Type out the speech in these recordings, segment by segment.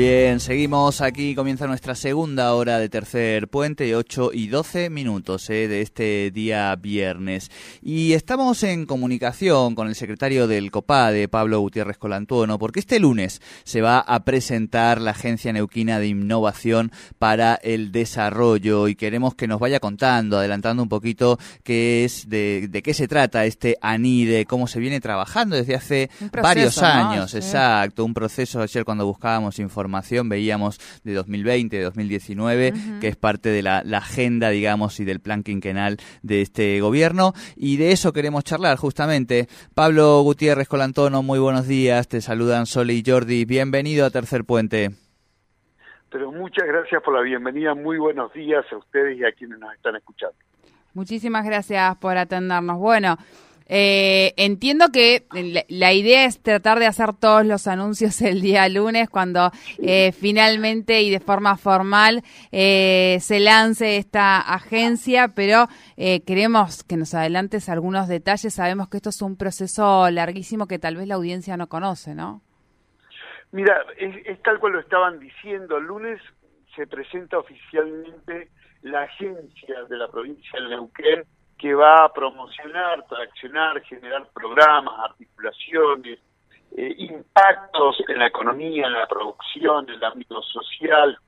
Bien, seguimos. Aquí, comienza nuestra segunda hora de tercer puente, 8 y 12 minutos eh, de este día viernes. Y estamos en comunicación con el secretario del COPADE, Pablo Gutiérrez Colantuono, porque este lunes se va a presentar la Agencia Neuquina de Innovación para el Desarrollo. Y queremos que nos vaya contando, adelantando un poquito qué es, de, de qué se trata este ANIDE, cómo se viene trabajando desde hace varios años, exacto, un proceso. Ayer cuando buscábamos información veíamos de 2020, de 2019, que es parte de la, agenda, digamos, y del plan quinquenal de este gobierno. Y de eso queremos charlar, justamente. Pablo Gutiérrez Colantono, muy buenos días. Te saludan Sole y Jordi. Bienvenido a Tercer Puente. Pero muchas gracias por la bienvenida. Muy buenos días a ustedes y a quienes nos están escuchando. Muchísimas gracias por atendernos. Bueno, eh, entiendo que la, idea es tratar de hacer todos los anuncios el día lunes cuando eh, finalmente y de forma formal eh, se lance esta agencia, pero queremos que nos adelantes algunos detalles. Sabemos que esto es un proceso larguísimo que tal vez la audiencia no conoce, ¿no? Mira, es, tal cual lo estaban diciendo. El lunes se presenta oficialmente la agencia de la provincia de Neuquén que va a promocionar, traccionar, generar programas, articulaciones, eh, impactos en la economía, en la producción, en el ámbito social,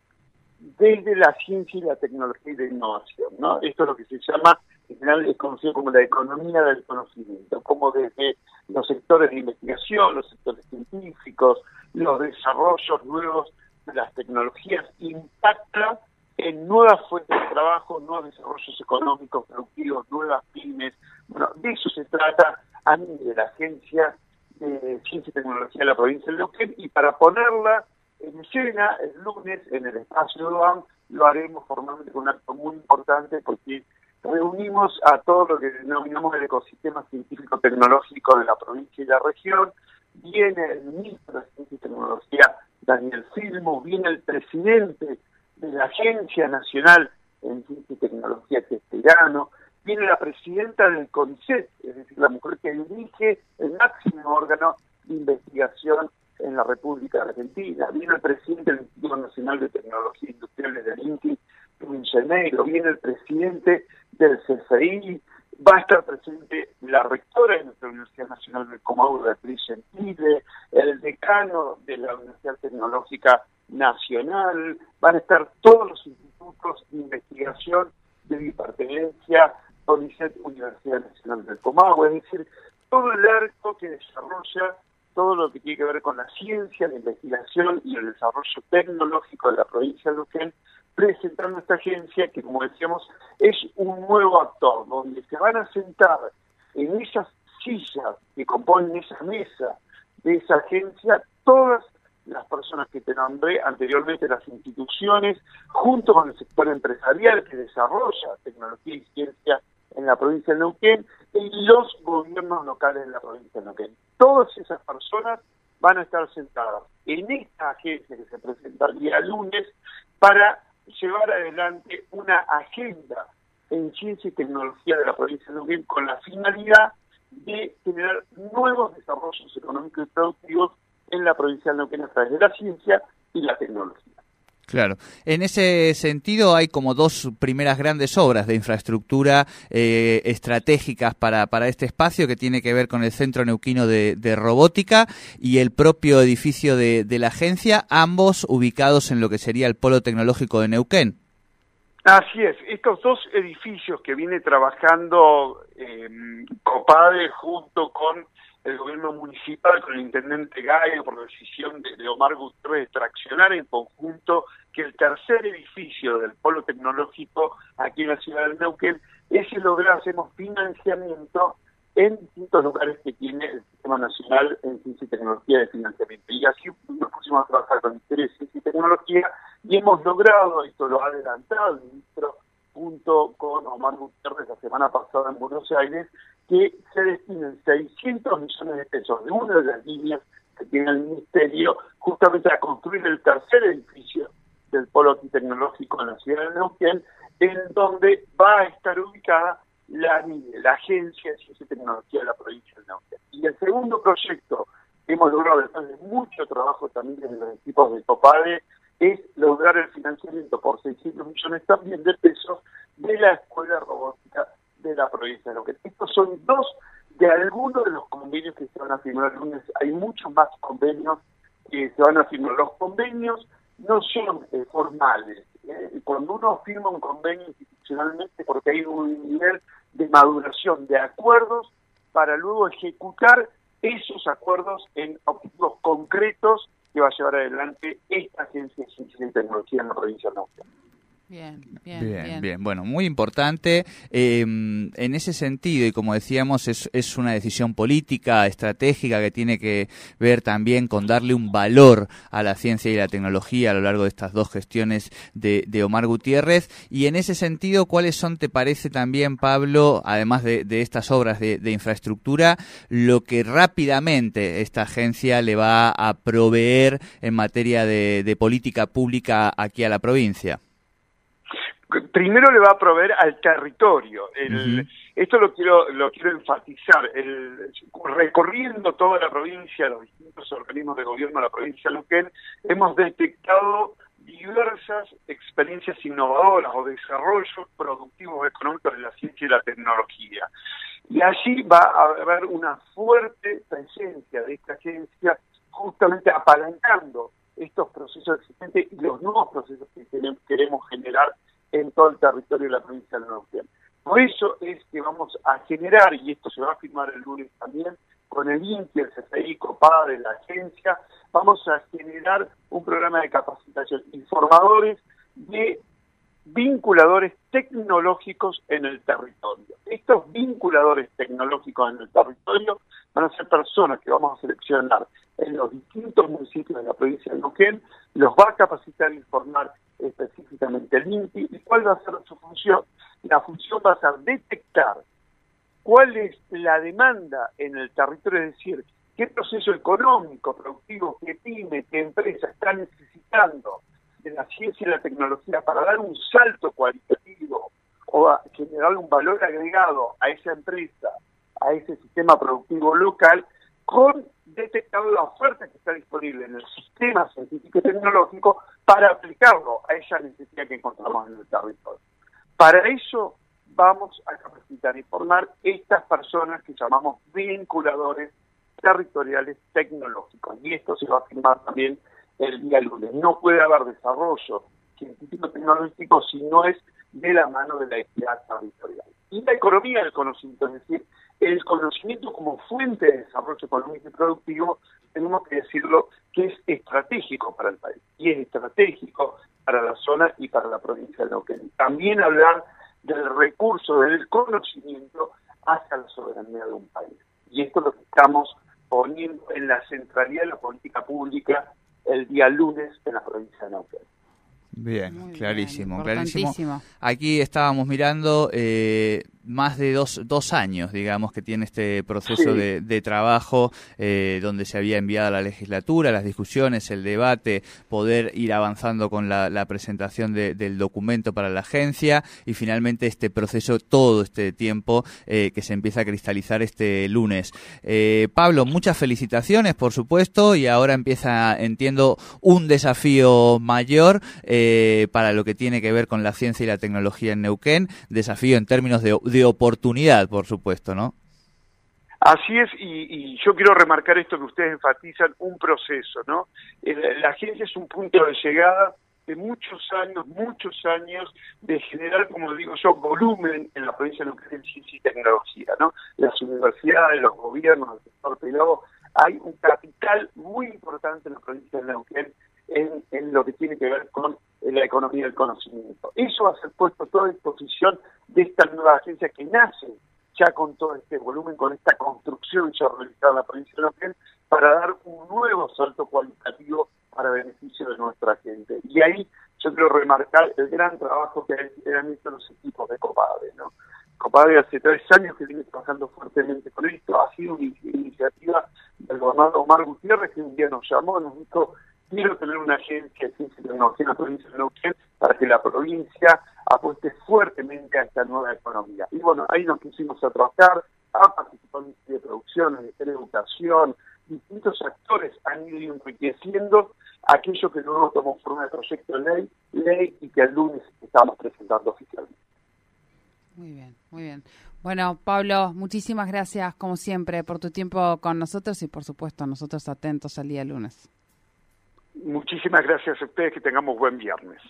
desde la ciencia y la tecnología y la innovación. ¿no? Esto es lo que se llama, en general es conocido como la economía del conocimiento, como desde los sectores de investigación, los sectores científicos, los desarrollos nuevos de las tecnologías impacta en nuevas fuentes trabajo, nuevos desarrollos económicos, productivos, nuevas pymes. Bueno, de eso se trata a mí de la Agencia de Ciencia y Tecnología de la provincia de Neuquén y para ponerla en escena el lunes en el espacio de UAM lo haremos formalmente con un acto muy importante porque reunimos a todo lo que denominamos el ecosistema científico-tecnológico de la provincia y la región. Viene el ministro de Ciencia y Tecnología, Daniel Filmo, viene el presidente de la Agencia Nacional en Ciencia y Tecnología, que es viene la presidenta del CONICET, es decir, la mujer que dirige el máximo órgano de investigación en la República Argentina, viene el presidente del Instituto Nacional de Tecnología Industriales del INTI, Luis Janeiro, viene el presidente del CFI, va a estar presente la rectora de nuestra Universidad Nacional del Comahue, Beatriz Gentile, el decano de la Universidad Tecnológica Nacional, van a estar todos los institutos de investigación de mi pertenencia, CONICET, Universidad Nacional del Comahue, es decir, todo el arco que desarrolla todo lo que tiene que ver con la ciencia, la investigación y el desarrollo tecnológico de la provincia de Luquén, presentando esta agencia que, como decíamos, es un nuevo actor, donde se van a sentar en esas sillas que componen esa mesa de esa agencia todas las personas que te nombré anteriormente, las instituciones, junto con el sector empresarial que desarrolla tecnología y ciencia en la provincia de Neuquén y los gobiernos locales de la provincia de Neuquén. Todas esas personas van a estar sentadas en esta agencia que se presenta el día lunes para llevar adelante una agenda en ciencia y tecnología de la provincia de Neuquén con la finalidad de generar nuevos desarrollos económicos y productivos en la provincia de Neuquén a través de la ciencia y la tecnología. Claro. En ese sentido hay como dos primeras grandes obras de infraestructura eh, estratégicas para, para este espacio que tiene que ver con el Centro Neuquino de, Robótica y el propio edificio de, la agencia, ambos ubicados en lo que sería el Polo Tecnológico de Neuquén. Así es, estos dos edificios que viene trabajando eh, COPADE junto con el gobierno municipal con el intendente Gallo por decisión de, Omar Gutiérrez de traccionar en conjunto que el tercer edificio del polo tecnológico aquí en la ciudad de Neuquén, ese lográsemos financiamiento en distintos lugares que tiene el Sistema Nacional en Ciencia y Tecnología de Financiamiento. Y así nos pusimos a trabajar con interés en Ciencia y Tecnología y hemos logrado, esto lo ha adelantado el ministro junto con Omar Gutiérrez la semana pasada en Buenos Aires, que se destinen 600 millones de pesos de una de las líneas que tiene el Ministerio justamente a construir el tercer edificio del Polo Tecnológico en la ciudad de Neuquén, en donde va a estar ubicada la, la Agencia de Ciencia y Tecnología de la provincia de Neuquén. Y el segundo proyecto que hemos logrado después de mucho trabajo también desde los equipos de COPADE es lograr el financiamiento por 600 millones también de pesos de la Escuela de la provincia de Neuquén. Estos son dos de algunos de los convenios que se van a firmar. Hay muchos más convenios que se van a firmar. Los convenios no son eh, formales. ¿eh? Cuando uno firma un convenio institucionalmente porque hay un nivel de maduración de acuerdos para luego ejecutar esos acuerdos en objetivos concretos que va a llevar adelante esta agencia de ciencia y tecnología en la provincia de Neuquén. Bien, bien, bien, Bueno, muy importante. Em, en ese sentido, y como decíamos, es, es, una decisión política, estratégica, que tiene que ver también con darle un valor a la ciencia y la tecnología a lo largo de estas dos gestiones de, de Omar Gutiérrez. Y en ese sentido, ¿cuáles son, te parece también, Pablo, además de, de estas obras de, de, infraestructura, lo que rápidamente esta agencia le va a proveer en materia de política pública aquí a la provincia? Primero le va a proveer al territorio. Esto lo quiero lo quiero enfatizar. El, recorriendo toda la provincia, los distintos organismos de gobierno de la provincia de Luquén, hemos detectado diversas experiencias innovadoras o desarrollos productivos económicos de la ciencia y la tecnología. Y allí va a haber una fuerte presencia de esta agencia justamente apalancando estos procesos existentes y los nuevos procesos que queremos generar en todo el territorio de la provincia de Neuquén. Por eso es que vamos a generar, y esto se va a firmar el lunes también, con el INTI, el CFI, COPADE, la agencia, vamos a generar un programa de capacitación, informadores de vinculadores tecnológicos en el territorio. Estos vinculadores tecnológicos en el territorio van a ser personas que vamos a seleccionar en los distintos municipios de la provincia de Neuquén, los va a capacitar e informar específicamente el INTI y cuál va a ser su función. La función va a ser detectar cuál es la demanda en el territorio, es decir, qué proceso económico, productivo, qué pyme, qué empresa está necesitando de la ciencia y la tecnología para dar un salto cualitativo o generar un valor agregado a esa empresa, a ese sistema productivo local, con detectar la oferta que está disponible en el sistema científico y tecnológico para aplicarlo a esa necesidad que encontramos en el territorio. Para eso vamos a capacitar y formar estas personas que llamamos vinculadores territoriales tecnológicos. Y esto se va a firmar también el día lunes. No puede haber desarrollo científico tecnológico si no es de la mano de la equidad territorial. Y la economía del conocimiento, es decir, el conocimiento como fuente de desarrollo económico y productivo, tenemos que decirlo que es estratégico para el país y es estratégico para la zona y para la provincia de Neuquén. También hablar del recurso, del conocimiento hacia la soberanía de un país. Y esto es lo que estamos poniendo en la centralidad de la política pública el día lunes en la provincia de Neuquén. Bien, clarísimo, clarísimo. Aquí estábamos mirando eh, más de dos, dos años, digamos, que tiene este proceso de, de, trabajo eh, donde se había enviado a la legislatura, las discusiones, el debate, poder ir avanzando con la, la presentación de, del documento para la agencia y finalmente este proceso, todo este tiempo eh, que se empieza a cristalizar este lunes. Eh, Pablo, muchas felicitaciones, por supuesto, y ahora empieza, entiendo, un desafío mayor eh, para lo que tiene que ver con la ciencia y la tecnología en Neuquén, desafío en términos de de oportunidad, por supuesto, ¿no? Así es, y, yo quiero remarcar esto que ustedes enfatizan, un proceso, ¿no? La agencia es un punto de llegada de muchos años, muchos años de generar, como digo yo, volumen en la provincia de Neuquén en ciencia y tecnología, ¿no? Las universidades, los gobiernos, el sector privado, hay un capital muy importante en la provincia de Neuquén en, en lo que tiene que ver con la economía del conocimiento. Eso va a ser puesto toda disposición de esta nueva agencia que nace ya con todo este volumen, con esta construcción ya realizada en la provincia de Neuquén, para dar un nuevo salto cualitativo para beneficio de nuestra gente. Y ahí yo quiero remarcar el gran trabajo que han hecho los equipos de Copade. ¿no? Copade hace tres años que viene trabajando fuertemente con esto, ha sido una iniciativa del gobernador Omar Gutiérrez que un día nos llamó, nos dijo, quiero tener una agencia de ciencia y tecnología provincia de Neuquén para que la provincia apueste fuertemente a esta nueva economía. Y bueno, ahí nos pusimos a trabajar, ha participado en de producción, en educación, distintos actores han ido enriqueciendo aquello que luego tomó forma de proyecto de ley, ley y que el lunes estamos presentando oficialmente. Muy bien, muy bien. Bueno, Pablo, muchísimas gracias como siempre por tu tiempo con nosotros y por supuesto nosotros atentos al día lunes. Muchísimas gracias a ustedes, que tengamos buen viernes.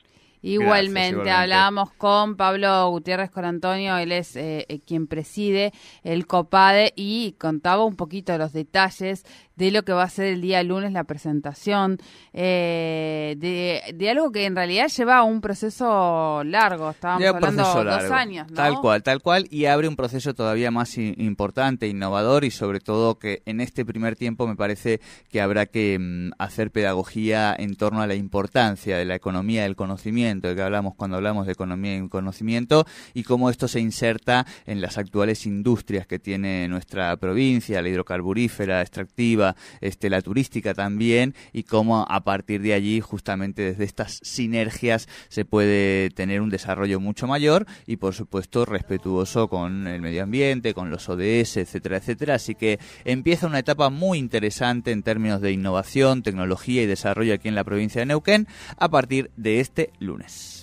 Igualmente, hablábamos con Pablo Gutiérrez con Antonio, él es eh, eh, quien preside el COPADE y contaba un poquito los detalles de lo que va a ser el día lunes la presentación, eh, de, algo que en realidad lleva un proceso largo, estábamos hablando dos años. Tal cual, tal cual, y abre un proceso todavía más importante, innovador y sobre todo que en este primer tiempo me parece que habrá que mm, hacer pedagogía en torno a la importancia de la economía del conocimiento, de que hablamos cuando hablamos de economía y conocimiento, y cómo esto se inserta en las actuales industrias que tiene nuestra provincia, la hidrocarburífera, extractiva, este, la turística también y cómo a partir de allí justamente desde estas sinergias se puede tener un desarrollo mucho mayor y por supuesto respetuoso con el medio ambiente, con los ODS, etcétera, etcétera. Así que empieza una etapa muy interesante en términos de innovación, tecnología y desarrollo aquí en la provincia de Neuquén a partir de este lunes.